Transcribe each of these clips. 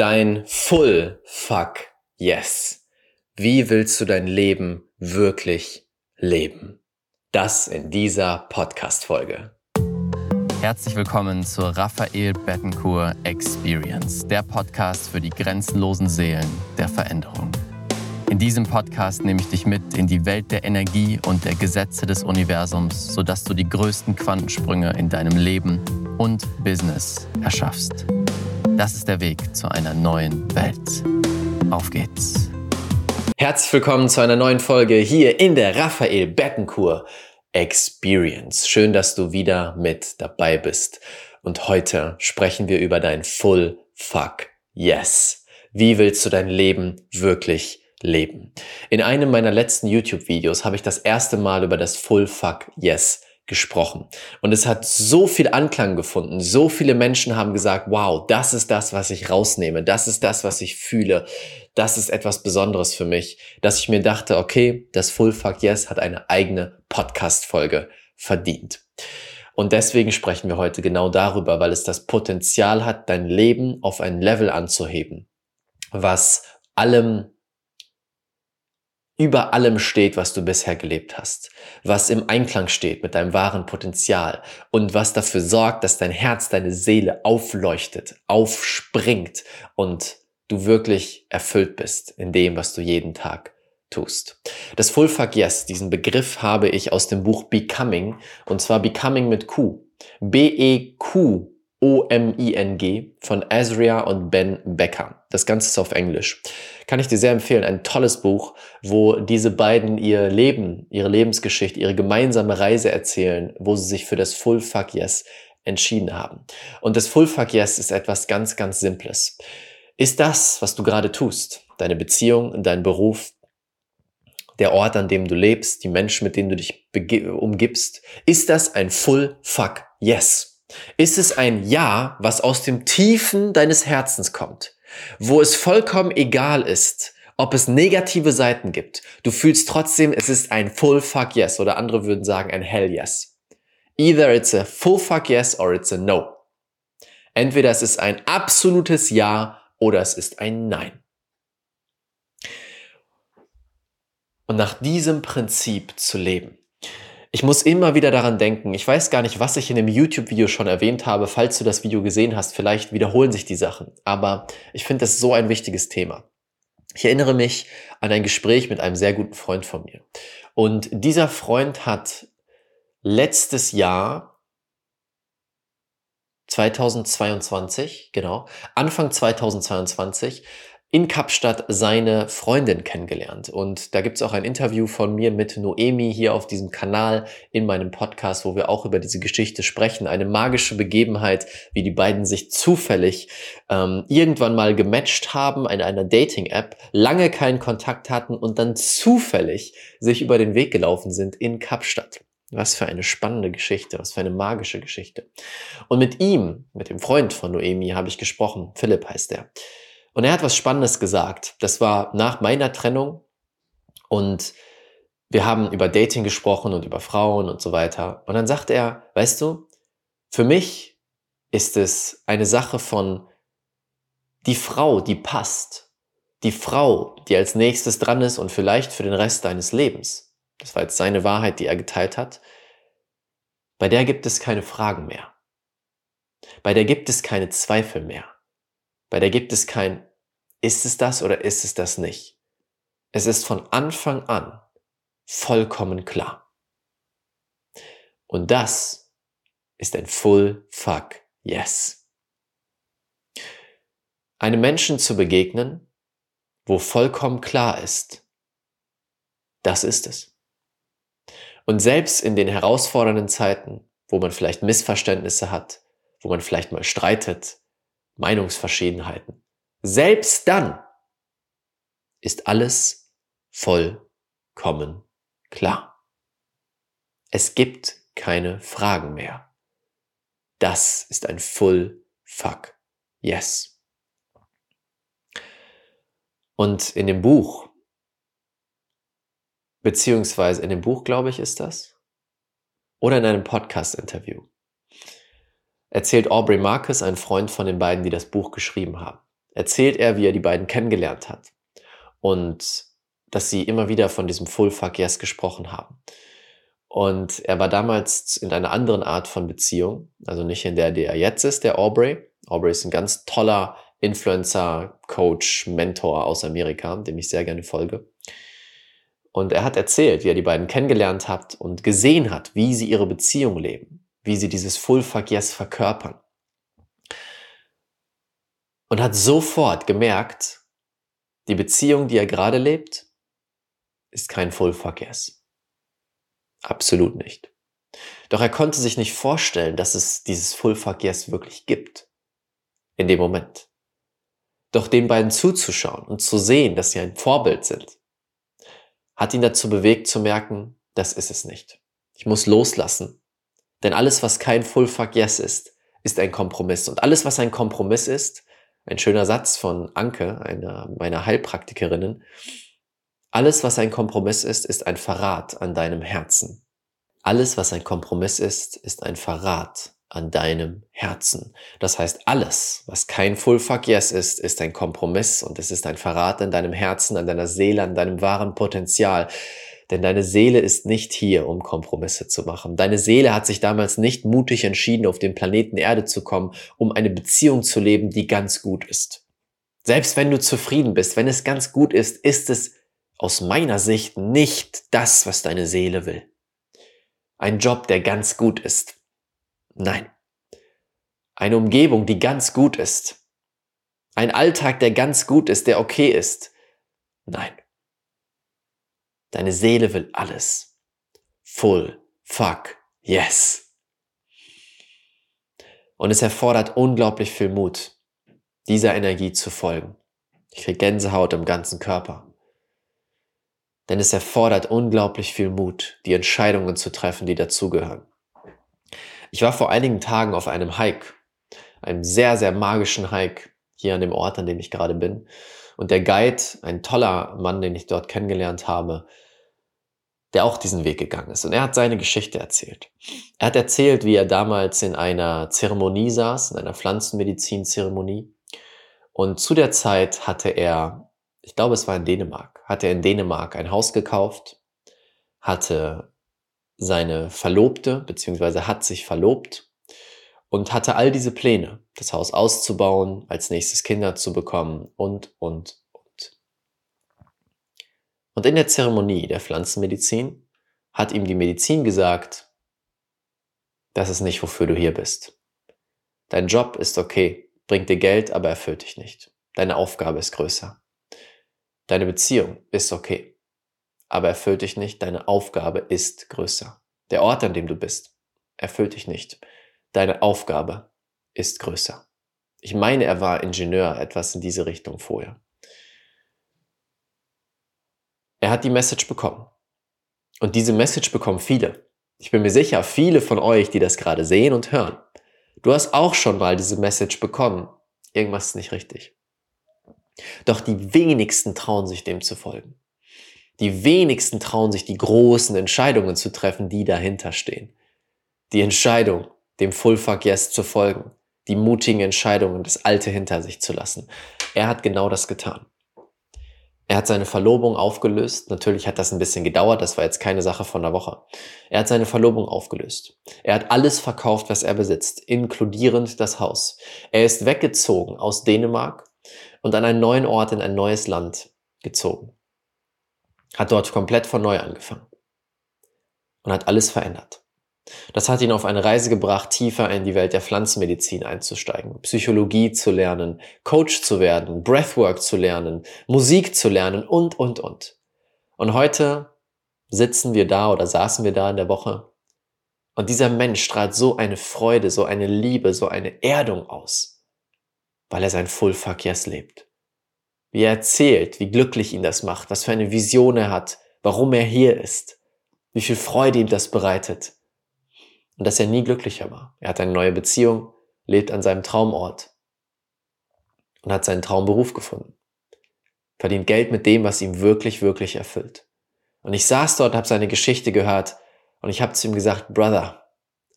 Dein Full Fuck Yes. Wie willst du dein Leben wirklich leben? Das in dieser Podcast-Folge. Herzlich willkommen zur Raphael Bettencourt Experience, der Podcast für die grenzenlosen Seelen der Veränderung. In diesem Podcast nehme ich dich mit in die Welt der Energie und der Gesetze des Universums, sodass du die größten Quantensprünge in deinem Leben und Business erschaffst. Das ist der Weg zu einer neuen Welt. Auf geht's. Herzlich willkommen zu einer neuen Folge hier in der Raphael Bettencourt Experience. Schön, dass du wieder mit dabei bist. Und heute sprechen wir über dein Full Fuck Yes. Wie willst du dein Leben wirklich leben? In einem meiner letzten YouTube-Videos habe ich das erste Mal über das Full Fuck Yes gesprochen. Und es hat so viel Anklang gefunden. So viele Menschen haben gesagt, wow, das ist das, was ich rausnehme. Das ist das, was ich fühle. Das ist etwas Besonderes für mich, dass ich mir dachte, okay, das Full Fuck Yes hat eine eigene Podcast-Folge verdient. Und deswegen sprechen wir heute genau darüber, weil es das Potenzial hat, dein Leben auf ein Level anzuheben, was allem über allem steht, was du bisher gelebt hast, was im Einklang steht mit deinem wahren Potenzial und was dafür sorgt, dass dein Herz, deine Seele aufleuchtet, aufspringt und du wirklich erfüllt bist in dem, was du jeden Tag tust. Das Full Fuck Yes, diesen Begriff habe ich aus dem Buch Becoming und zwar Becoming mit Q. B-E-Q O-M-I-N-G von Azria und Ben Becker. Das Ganze ist auf Englisch. Kann ich dir sehr empfehlen. Ein tolles Buch, wo diese beiden ihr Leben, ihre Lebensgeschichte, ihre gemeinsame Reise erzählen, wo sie sich für das Full Fuck Yes entschieden haben. Und das Full Fuck Yes ist etwas ganz, ganz Simples. Ist das, was du gerade tust, deine Beziehung, dein Beruf, der Ort, an dem du lebst, die Menschen, mit denen du dich umgibst, ist das ein Full Fuck Yes? Ist es ein Ja, was aus dem Tiefen deines Herzens kommt, wo es vollkommen egal ist, ob es negative Seiten gibt. Du fühlst trotzdem, es ist ein Full Fuck Yes oder andere würden sagen ein Hell Yes. Either it's a Full Fuck Yes or it's a No. Entweder es ist ein absolutes Ja oder es ist ein Nein. Und nach diesem Prinzip zu leben, ich muss immer wieder daran denken. Ich weiß gar nicht, was ich in dem YouTube-Video schon erwähnt habe. Falls du das Video gesehen hast, vielleicht wiederholen sich die Sachen. Aber ich finde das so ein wichtiges Thema. Ich erinnere mich an ein Gespräch mit einem sehr guten Freund von mir. Und dieser Freund hat letztes Jahr 2022, genau, Anfang 2022 in Kapstadt seine Freundin kennengelernt. Und da gibt's auch ein Interview von mir mit Noemi hier auf diesem Kanal in meinem Podcast, wo wir auch über diese Geschichte sprechen. Eine magische Begebenheit, wie die beiden sich zufällig ähm, irgendwann mal gematcht haben in einer Dating-App, lange keinen Kontakt hatten und dann zufällig sich über den Weg gelaufen sind in Kapstadt. Was für eine spannende Geschichte, was für eine magische Geschichte. Und mit ihm, mit dem Freund von Noemi, habe ich gesprochen. Philipp heißt er. Und er hat was Spannendes gesagt. Das war nach meiner Trennung und wir haben über Dating gesprochen und über Frauen und so weiter. Und dann sagt er, weißt du, für mich ist es eine Sache von die Frau, die passt. Die Frau, die als nächstes dran ist und vielleicht für den Rest deines Lebens. Das war jetzt seine Wahrheit, die er geteilt hat. Bei der gibt es keine Fragen mehr. Bei der gibt es keine Zweifel mehr. Bei der gibt es kein, ist es das oder ist es das nicht? Es ist von Anfang an vollkommen klar. Und das ist ein Full Fuck Yes. Einem Menschen zu begegnen, wo vollkommen klar ist, das ist es. Und selbst in den herausfordernden Zeiten, wo man vielleicht Missverständnisse hat, wo man vielleicht mal streitet, Meinungsverschiedenheiten. Selbst dann ist alles vollkommen klar. Es gibt keine Fragen mehr. Das ist ein Full Fuck Yes. Und in dem Buch, beziehungsweise in dem Buch, glaube ich, ist das, oder in einem Podcast-Interview, erzählt Aubrey Marcus, ein Freund von den beiden, die das Buch geschrieben haben. erzählt er, wie er die beiden kennengelernt hat und dass sie immer wieder von diesem Full Fuck Yes gesprochen haben. Und er war damals in einer anderen Art von Beziehung, also nicht in der, der er jetzt ist, der Aubrey. Aubrey ist ein ganz toller Influencer, Coach, Mentor aus Amerika, dem ich sehr gerne folge. Und er hat erzählt, wie er die beiden kennengelernt hat und gesehen hat, wie sie ihre Beziehung leben, wie sie dieses Full Fuck Yes verkörpern. Und hat sofort gemerkt, die Beziehung, die er gerade lebt, ist kein Full Fuck Yes. Absolut nicht. Doch er konnte sich nicht vorstellen, dass es dieses Full Fuck Yes wirklich gibt. In dem Moment. Doch den beiden zuzuschauen und zu sehen, dass sie ein Vorbild sind, hat ihn dazu bewegt zu merken, das ist es nicht. Ich muss loslassen. Denn alles, was kein Full Fuck Yes ist, ist ein Kompromiss. Und alles, was ein Kompromiss ist, ein schöner Satz von Anke, einer meiner Heilpraktikerinnen, alles, was ein Kompromiss ist, ist ein Verrat an deinem Herzen. Alles, was ein Kompromiss ist, ist ein Verrat an deinem Herzen. Das heißt, alles, was kein Full Fuck Yes ist, ist ein Kompromiss und es ist ein Verrat an deinem Herzen, an deiner Seele, an deinem wahren Potenzial. Denn deine Seele ist nicht hier, um Kompromisse zu machen. Deine Seele hat sich damals nicht mutig entschieden, auf den Planeten Erde zu kommen, um eine Beziehung zu leben, die ganz gut ist. Selbst wenn du zufrieden bist, wenn es ganz gut ist, ist es aus meiner Sicht nicht das, was deine Seele will. Ein Job, der ganz gut ist, Nein. Eine Umgebung, die ganz gut ist. Ein Alltag, der ganz gut ist, der okay ist. Nein. Deine Seele will alles. Full. Fuck. Yes. Und es erfordert unglaublich viel Mut, dieser Energie zu folgen. Ich kriege Gänsehaut im ganzen Körper. Denn es erfordert unglaublich viel Mut, die Entscheidungen zu treffen, die dazugehören. Ich war vor einigen Tagen auf einem Hike, einem sehr, sehr magischen Hike hier an dem Ort, an dem ich gerade bin. Und der Guide, ein toller Mann, den ich dort kennengelernt habe, der auch diesen Weg gegangen ist. Und er hat seine Geschichte erzählt. Er hat erzählt, wie er damals in einer Zeremonie saß, in einer Pflanzenmedizin-Zeremonie. Und zu der Zeit hatte er, ich glaube es war in Dänemark, hatte er in Dänemark ein Haus gekauft, hatte seine Verlobte, beziehungsweise hat sich verlobt und hatte all diese Pläne, das Haus auszubauen, als nächstes Kinder zu bekommen und, und, und. Und in der Zeremonie der Pflanzenmedizin hat ihm die Medizin gesagt, das ist nicht, wofür du hier bist. Dein Job ist okay, bringt dir Geld, aber erfüllt dich nicht. Deine Aufgabe ist größer. Deine Beziehung ist okay, aber erfüllt dich nicht. Deine Aufgabe ist größer. Der Ort, an dem du bist, erfüllt dich nicht. Deine Aufgabe ist größer. Ich meine, er war Ingenieur, etwas in diese Richtung vorher. Er hat die Message bekommen. Und diese Message bekommen viele. Ich bin mir sicher, viele von euch, die das gerade sehen und hören. Du hast auch schon mal diese Message bekommen. Irgendwas ist nicht richtig. Doch die wenigsten trauen sich dem zu folgen. Die wenigsten trauen sich die großen Entscheidungen zu treffen, die dahinter stehen. Die Entscheidung, dem Full Fuck Yes zu folgen. Die mutigen Entscheidungen, das Alte hinter sich zu lassen. Er hat genau das getan. Er hat seine Verlobung aufgelöst. Natürlich hat das ein bisschen gedauert, das war jetzt keine Sache von einer Woche. Er hat seine Verlobung aufgelöst. Er hat alles verkauft, was er besitzt, inkludierend das Haus. Er ist weggezogen aus Dänemark und an einen neuen Ort in ein neues Land gezogen hat dort komplett von neu angefangen und hat alles verändert. Das hat ihn auf eine Reise gebracht, tiefer in die Welt der Pflanzenmedizin einzusteigen, Psychologie zu lernen, Coach zu werden, Breathwork zu lernen, Musik zu lernen und, und, und. Und heute sitzen wir da oder saßen wir da in der Woche und dieser Mensch strahlt so eine Freude, so eine Liebe, so eine Erdung aus, weil er sein Full Fuck Yes lebt wie er erzählt, wie glücklich ihn das macht, was für eine Vision er hat, warum er hier ist, wie viel Freude ihm das bereitet. Und dass er nie glücklicher war. Er hat eine neue Beziehung, lebt an seinem Traumort und hat seinen Traumberuf gefunden. Verdient Geld mit dem, was ihm wirklich, wirklich erfüllt. Und ich saß dort und habe seine Geschichte gehört und ich habe zu ihm gesagt, Brother,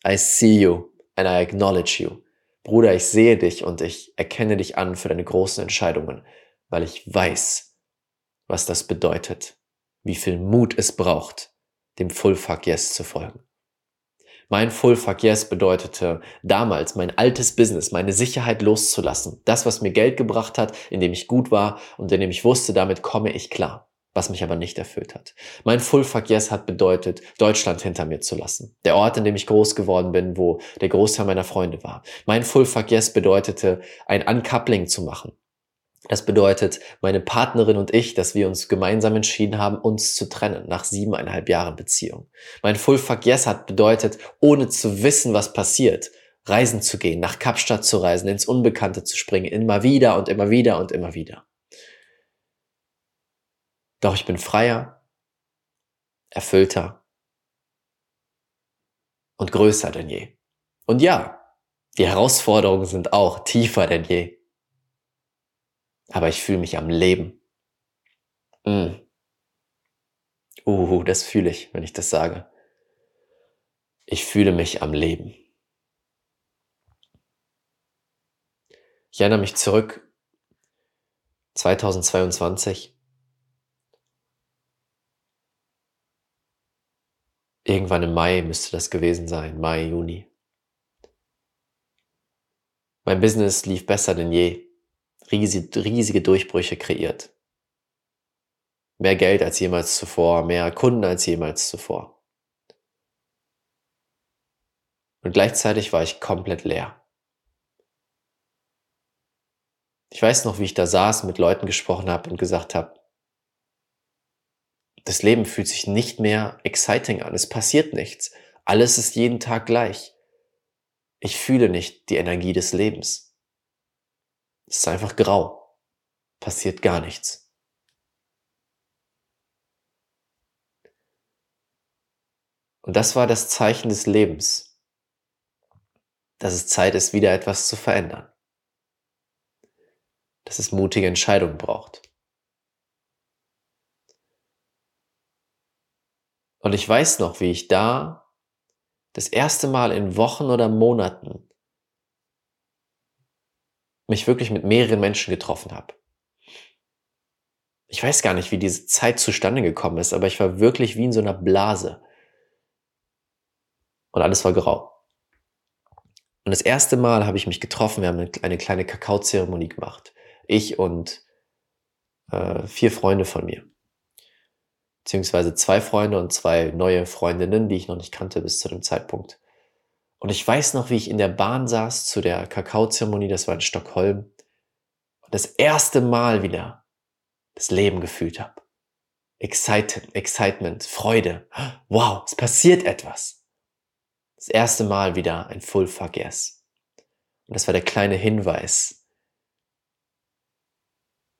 I see you and I acknowledge you. Bruder, ich sehe dich und ich erkenne dich an für deine großen Entscheidungen, weil ich weiß, was das bedeutet, wie viel Mut es braucht, dem Full Fuck Yes zu folgen. Mein Full Fuck Yes bedeutete damals mein altes Business, meine Sicherheit loszulassen. Das, was mir Geld gebracht hat, in dem ich gut war und in dem ich wusste, damit komme ich klar. Was mich aber nicht erfüllt hat. Mein Full Fuck Yes hat bedeutet, Deutschland hinter mir zu lassen. Der Ort, in dem ich groß geworden bin, wo der Großteil meiner Freunde war. Mein Full Fuck Yes bedeutete, ein Uncoupling zu machen. Das bedeutet, meine Partnerin und ich, dass wir uns gemeinsam entschieden haben, uns zu trennen nach siebeneinhalb Jahren Beziehung. Mein Full Fuck Yes hat bedeutet, ohne zu wissen, was passiert, reisen zu gehen, nach Kapstadt zu reisen, ins Unbekannte zu springen, immer wieder und immer wieder und immer wieder. Doch ich bin freier, erfüllter und größer denn je. Und ja, die Herausforderungen sind auch tiefer denn je aber ich fühle mich am Leben. Mm. Uh, das fühle ich, wenn ich das sage. Ich fühle mich am Leben. Ich erinnere mich zurück 2022. Irgendwann im Mai müsste das gewesen sein, Mai, Juni. Mein Business lief besser denn je riesige, riesige Durchbrüche kreiert. Mehr Geld als jemals zuvor, mehr Kunden als jemals zuvor. Und gleichzeitig war ich komplett leer. Ich weiß noch, wie ich da saß, mit Leuten gesprochen habe und gesagt habe, das Leben fühlt sich nicht mehr exciting an, es passiert nichts, alles ist jeden Tag gleich. Ich fühle nicht die Energie des Lebens. Es ist einfach grau. Passiert gar nichts. Und das war das Zeichen des Lebens, dass es Zeit ist, wieder etwas zu verändern. Dass es mutige Entscheidungen braucht. Und ich weiß noch, wie ich da das erste Mal in Wochen oder Monaten mich wirklich mit mehreren Menschen getroffen habe. Ich weiß gar nicht, wie diese Zeit zustande gekommen ist, aber ich war wirklich wie in so einer Blase. Und alles war grau. Und das erste Mal habe ich mich getroffen, wir haben eine kleine Kakaozeremonie gemacht. Ich und äh, vier Freunde von mir. Beziehungsweise zwei Freunde und zwei neue Freundinnen, die ich noch nicht kannte bis zu dem Zeitpunkt. Und ich weiß noch, wie ich in der Bahn saß zu der Kakaozeremonie, das war in Stockholm, und das erste Mal wieder das Leben gefühlt habe. Excited, Excitement, Freude. Wow, es passiert etwas. Das erste Mal wieder ein Full Fuck Yes. Und das war der kleine Hinweis.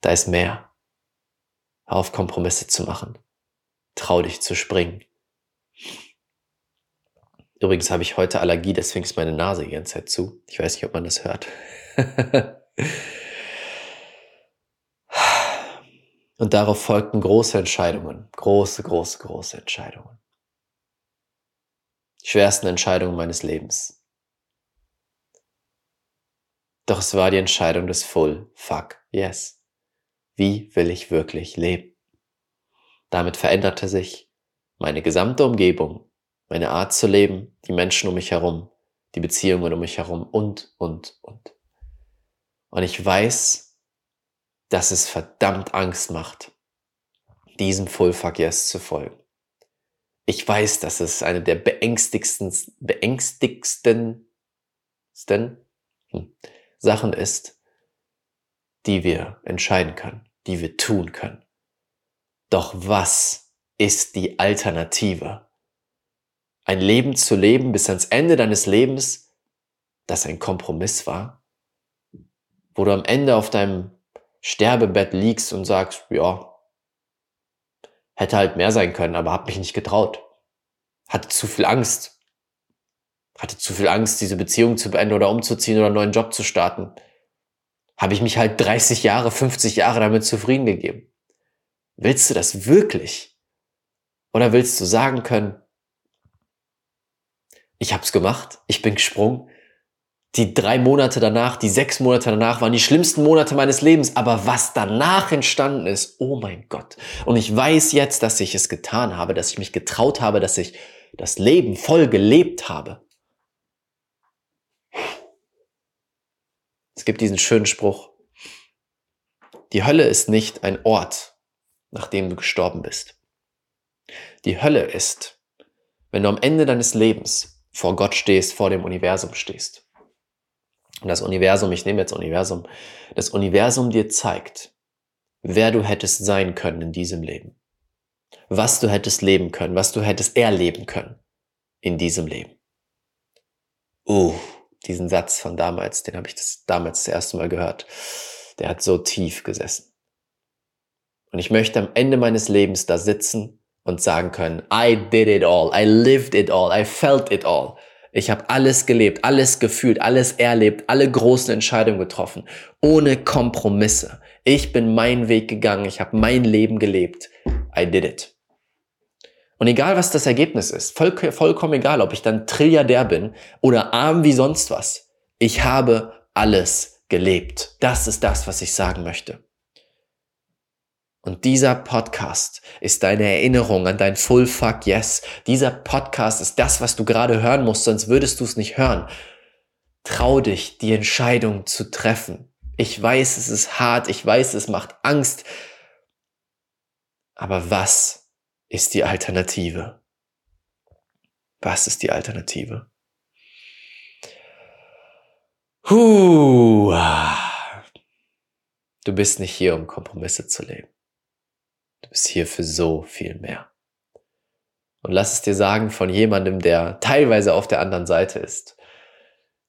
Da ist mehr. Hör auf Kompromisse zu machen. Trau dich zu springen. Übrigens habe ich heute Allergie, deswegen ist meine Nase die ganze Zeit zu. Ich weiß nicht, ob man das hört. Und darauf folgten große Entscheidungen. Große, große, große Entscheidungen. Die schwersten Entscheidungen meines Lebens. Doch es war die Entscheidung des Full Fuck Yes. Wie will ich wirklich leben? Damit veränderte sich meine gesamte Umgebung meine Art zu leben, die Menschen um mich herum, die Beziehungen um mich herum und, und, und. Und ich weiß, dass es verdammt Angst macht, diesem Full Fuck Yes zu folgen. Ich weiß, dass es eine der beängstigsten, beängstigsten hm, Sachen ist, die wir entscheiden können, die wir tun können. Doch was ist die Alternative? Ein Leben zu leben bis ans Ende deines Lebens, das ein Kompromiss war, wo du am Ende auf deinem Sterbebett liegst und sagst, ja, hätte halt mehr sein können, aber hab mich nicht getraut. Hatte zu viel Angst. Hatte zu viel Angst, diese Beziehung zu beenden oder umzuziehen oder einen neuen Job zu starten. Habe ich mich halt 30 Jahre, 50 Jahre damit zufrieden gegeben. Willst du das wirklich? Oder willst du sagen können, ich habe es gemacht, ich bin gesprungen. die drei Monate danach, die sechs Monate danach waren die schlimmsten Monate meines Lebens. Aber was danach entstanden ist, oh mein Gott. Und ich weiß jetzt, dass ich es getan habe, dass ich mich getraut habe, dass ich das Leben voll gelebt habe. Es gibt diesen schönen Spruch. Die Hölle ist nicht ein Ort, nachdem du gestorben bist. Die Hölle ist, wenn du am Ende deines Lebens vor Gott stehst, vor dem Universum stehst und das Universum, ich nehme jetzt Universum, das Universum dir zeigt, wer du hättest sein können in diesem Leben. Was du hättest leben können, was du hättest erleben können in diesem Leben. Uh, diesen Satz von damals, den habe ich das damals das erste Mal gehört. Der hat so tief gesessen. Und ich möchte am Ende meines Lebens da sitzen und sagen können, I did it all, I lived it all, I felt it all. Ich habe alles gelebt, alles gefühlt, alles erlebt, alle großen Entscheidungen getroffen, ohne Kompromisse. Ich bin meinen Weg gegangen, ich habe mein Leben gelebt. I did it. Und egal, was das Ergebnis ist, voll, vollkommen egal, ob ich dann Trilliardär bin oder arm wie sonst was, ich habe alles gelebt. Das ist das, was ich sagen möchte. Und dieser Podcast ist deine Erinnerung an dein Full Fuck Yes. Dieser Podcast ist das, was du gerade hören musst, sonst würdest du es nicht hören. Trau dich, die Entscheidung zu treffen. Ich weiß, es ist hart, ich weiß, es macht Angst. Aber was ist die Alternative? Was ist die Alternative? Huh. Du bist nicht hier, um Kompromisse zu leben. Du bist hier für so viel mehr. Und lass es dir sagen von jemandem, der teilweise auf der anderen Seite ist.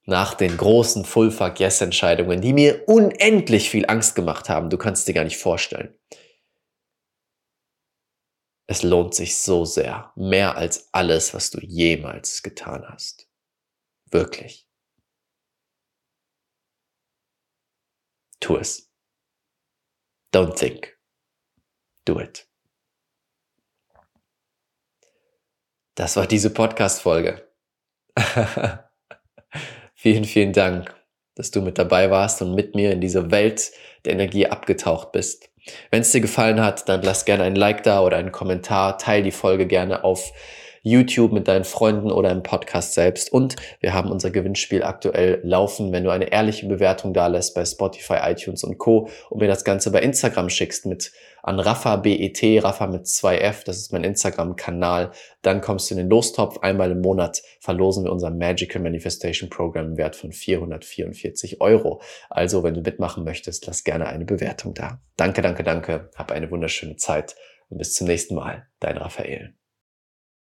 Nach den großen Full-Fuck-Yes-Entscheidungen, die mir unendlich viel Angst gemacht haben, du kannst dir gar nicht vorstellen. Es lohnt sich so sehr, mehr als alles, was du jemals getan hast. Wirklich. Tu es. Don't think do it. Das war diese Podcast-Folge. vielen, vielen Dank, dass du mit dabei warst und mit mir in diese Welt der Energie abgetaucht bist. Wenn es dir gefallen hat, dann lass gerne ein Like da oder einen Kommentar. Teil die Folge gerne auf YouTube mit deinen Freunden oder im Podcast selbst. Und wir haben unser Gewinnspiel aktuell laufen. Wenn du eine ehrliche Bewertung da lässt bei Spotify, iTunes und Co. und mir das Ganze bei Instagram schickst mit an Rafa BET, Rafa mit 2F, das ist mein Instagram-Kanal, dann kommst du in den Lostopf. Einmal im Monat verlosen wir unser Magical Manifestation Program im Wert von 444 Euro. Also, wenn du mitmachen möchtest, lass gerne eine Bewertung da. Danke, danke, danke. Hab eine wunderschöne Zeit und bis zum nächsten Mal. Dein Raphael.